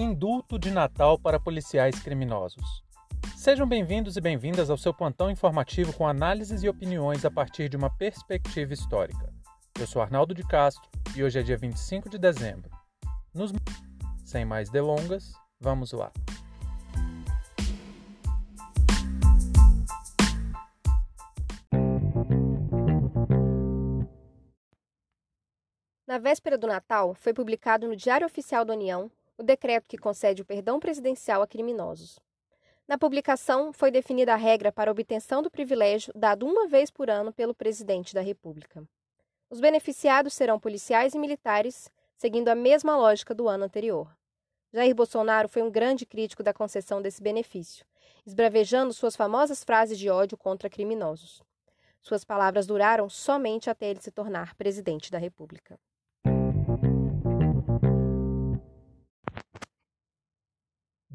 Indulto de Natal para policiais criminosos. Sejam bem-vindos e bem-vindas ao seu plantão informativo com análises e opiniões a partir de uma perspectiva histórica. Eu sou Arnaldo de Castro e hoje é dia 25 de dezembro. Nos... Sem mais delongas, vamos lá. Na véspera do Natal, foi publicado no Diário Oficial da União o decreto que concede o perdão presidencial a criminosos. Na publicação, foi definida a regra para obtenção do privilégio dado uma vez por ano pelo presidente da República. Os beneficiados serão policiais e militares, seguindo a mesma lógica do ano anterior. Jair Bolsonaro foi um grande crítico da concessão desse benefício, esbravejando suas famosas frases de ódio contra criminosos. Suas palavras duraram somente até ele se tornar presidente da República.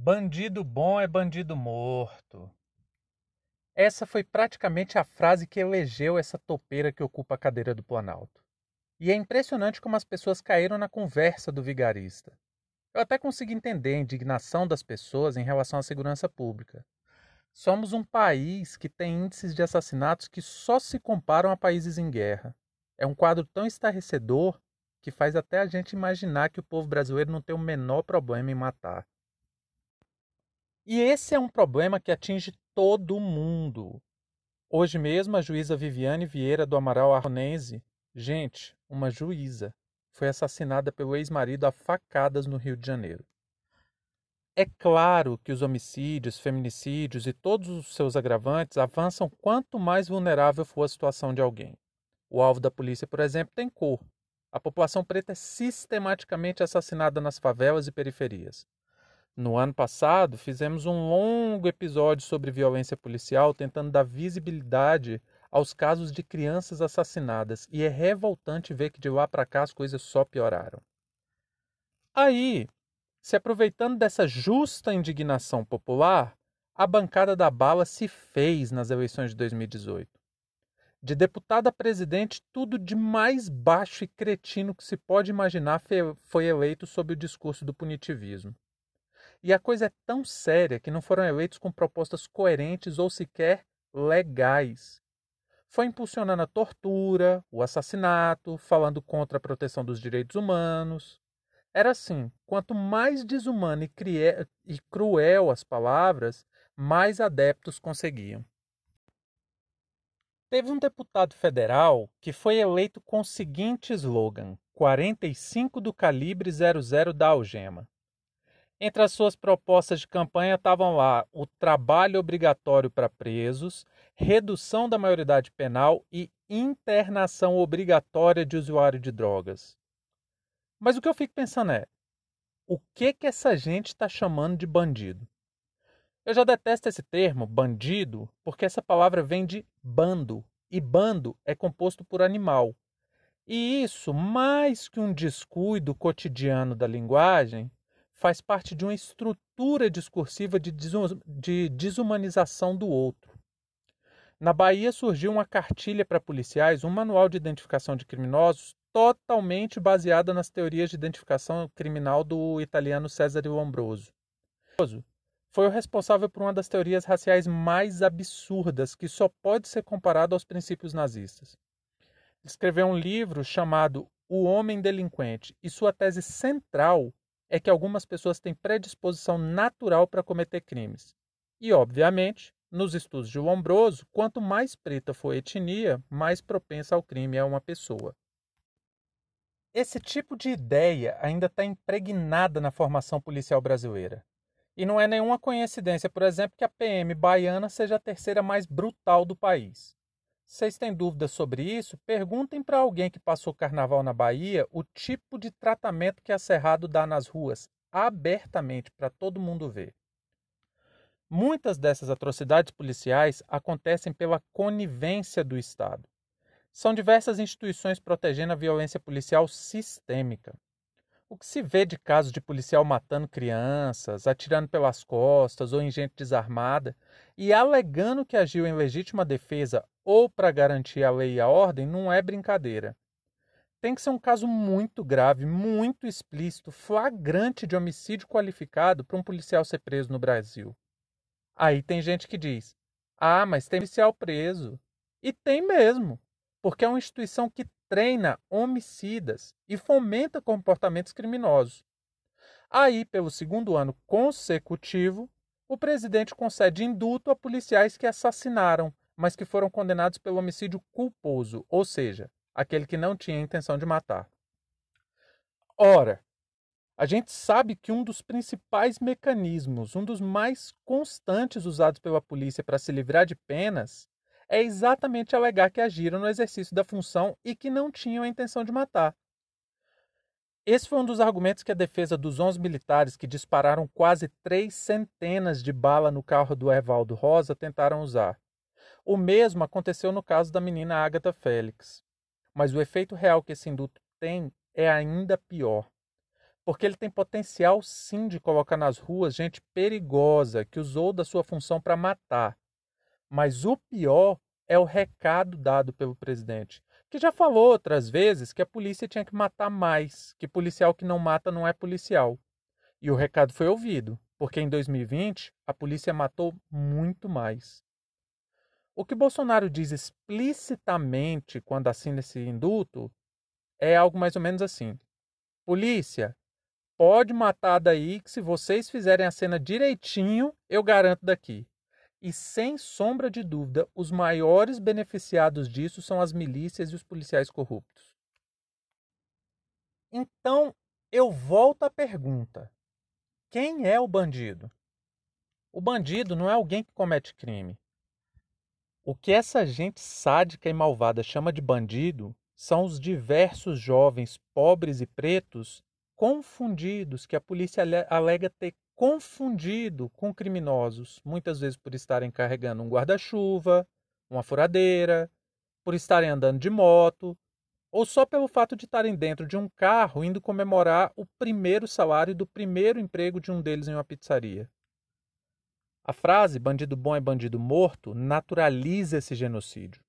Bandido bom é bandido morto. Essa foi praticamente a frase que elegeu essa topeira que ocupa a cadeira do Planalto. E é impressionante como as pessoas caíram na conversa do vigarista. Eu até consigo entender a indignação das pessoas em relação à segurança pública. Somos um país que tem índices de assassinatos que só se comparam a países em guerra. É um quadro tão estarrecedor que faz até a gente imaginar que o povo brasileiro não tem o menor problema em matar. E esse é um problema que atinge todo mundo. Hoje mesmo, a juíza Viviane Vieira do Amaral Arronense, gente, uma juíza, foi assassinada pelo ex-marido a facadas no Rio de Janeiro. É claro que os homicídios, feminicídios e todos os seus agravantes avançam quanto mais vulnerável for a situação de alguém. O alvo da polícia, por exemplo, tem cor. A população preta é sistematicamente assassinada nas favelas e periferias. No ano passado, fizemos um longo episódio sobre violência policial, tentando dar visibilidade aos casos de crianças assassinadas, e é revoltante ver que de lá para cá as coisas só pioraram. Aí, se aproveitando dessa justa indignação popular, a bancada da bala se fez nas eleições de 2018. De deputada a presidente, tudo de mais baixo e cretino que se pode imaginar foi eleito sob o discurso do punitivismo. E a coisa é tão séria que não foram eleitos com propostas coerentes ou sequer legais. Foi impulsionando a tortura, o assassinato, falando contra a proteção dos direitos humanos. Era assim: quanto mais desumano e, e cruel as palavras, mais adeptos conseguiam. Teve um deputado federal que foi eleito com o seguinte slogan: 45 do calibre 00 da algema. Entre as suas propostas de campanha estavam lá o trabalho obrigatório para presos, redução da maioridade penal e internação obrigatória de usuário de drogas. Mas o que eu fico pensando é: o que que essa gente está chamando de bandido? Eu já detesto esse termo, bandido, porque essa palavra vem de bando, e bando é composto por animal. E isso, mais que um descuido cotidiano da linguagem, faz parte de uma estrutura discursiva de, de desumanização do outro. Na Bahia surgiu uma cartilha para policiais, um manual de identificação de criminosos totalmente baseada nas teorias de identificação criminal do italiano Cesare Lombroso. Foi o responsável por uma das teorias raciais mais absurdas que só pode ser comparada aos princípios nazistas. Escreveu um livro chamado O Homem Delinquente e sua tese central é que algumas pessoas têm predisposição natural para cometer crimes. E, obviamente, nos estudos de Lombroso, quanto mais preta for a etnia, mais propensa ao crime é uma pessoa. Esse tipo de ideia ainda está impregnada na formação policial brasileira. E não é nenhuma coincidência, por exemplo, que a PM baiana seja a terceira mais brutal do país. Vocês têm dúvidas sobre isso? Perguntem para alguém que passou carnaval na Bahia o tipo de tratamento que a Cerrado dá nas ruas, abertamente, para todo mundo ver. Muitas dessas atrocidades policiais acontecem pela conivência do Estado. São diversas instituições protegendo a violência policial sistêmica. O que se vê de casos de policial matando crianças, atirando pelas costas ou em gente desarmada e alegando que agiu em legítima defesa ou para garantir a lei e a ordem não é brincadeira. tem que ser um caso muito grave, muito explícito, flagrante de homicídio qualificado para um policial ser preso no Brasil. Aí tem gente que diz: ah, mas tem policial preso. E tem mesmo, porque é uma instituição que treina homicidas e fomenta comportamentos criminosos. Aí, pelo segundo ano consecutivo, o presidente concede indulto a policiais que assassinaram, mas que foram condenados pelo homicídio culposo, ou seja, aquele que não tinha intenção de matar. Ora, a gente sabe que um dos principais mecanismos, um dos mais constantes usados pela polícia para se livrar de penas, é exatamente alegar que agiram no exercício da função e que não tinham a intenção de matar. Esse foi um dos argumentos que a defesa dos 11 militares que dispararam quase três centenas de bala no carro do Evaldo Rosa tentaram usar. O mesmo aconteceu no caso da menina Agatha Félix. Mas o efeito real que esse induto tem é ainda pior. Porque ele tem potencial sim de colocar nas ruas gente perigosa que usou da sua função para matar. Mas o pior é o recado dado pelo presidente, que já falou outras vezes que a polícia tinha que matar mais, que policial que não mata não é policial. E o recado foi ouvido, porque em 2020 a polícia matou muito mais. O que Bolsonaro diz explicitamente quando assina esse indulto é algo mais ou menos assim: Polícia, pode matar daí que se vocês fizerem a cena direitinho, eu garanto daqui. E sem sombra de dúvida, os maiores beneficiados disso são as milícias e os policiais corruptos. Então, eu volto à pergunta: quem é o bandido? O bandido não é alguém que comete crime. O que essa gente sádica e malvada chama de bandido são os diversos jovens pobres e pretos confundidos que a polícia alega ter confundido com criminosos, muitas vezes por estarem carregando um guarda-chuva, uma furadeira, por estarem andando de moto, ou só pelo fato de estarem dentro de um carro indo comemorar o primeiro salário do primeiro emprego de um deles em uma pizzaria. A frase bandido bom é bandido morto naturaliza esse genocídio.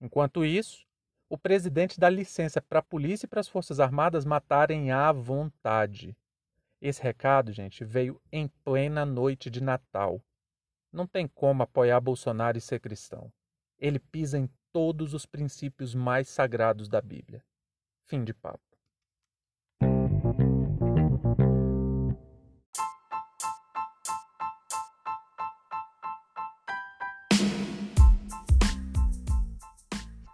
Enquanto isso, o presidente dá licença para a polícia e para as Forças Armadas matarem à vontade. Esse recado, gente, veio em plena noite de Natal. Não tem como apoiar Bolsonaro e ser cristão. Ele pisa em todos os princípios mais sagrados da Bíblia. Fim de papo.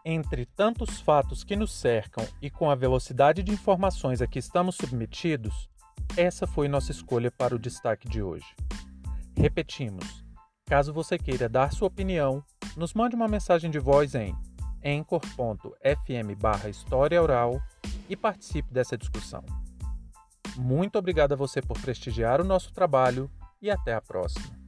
Entre tantos fatos que nos cercam e com a velocidade de informações a que estamos submetidos, essa foi nossa escolha para o destaque de hoje. Repetimos: caso você queira dar sua opinião, nos mande uma mensagem de voz em anchor.fm história oral e participe dessa discussão. Muito obrigado a você por prestigiar o nosso trabalho e até a próxima.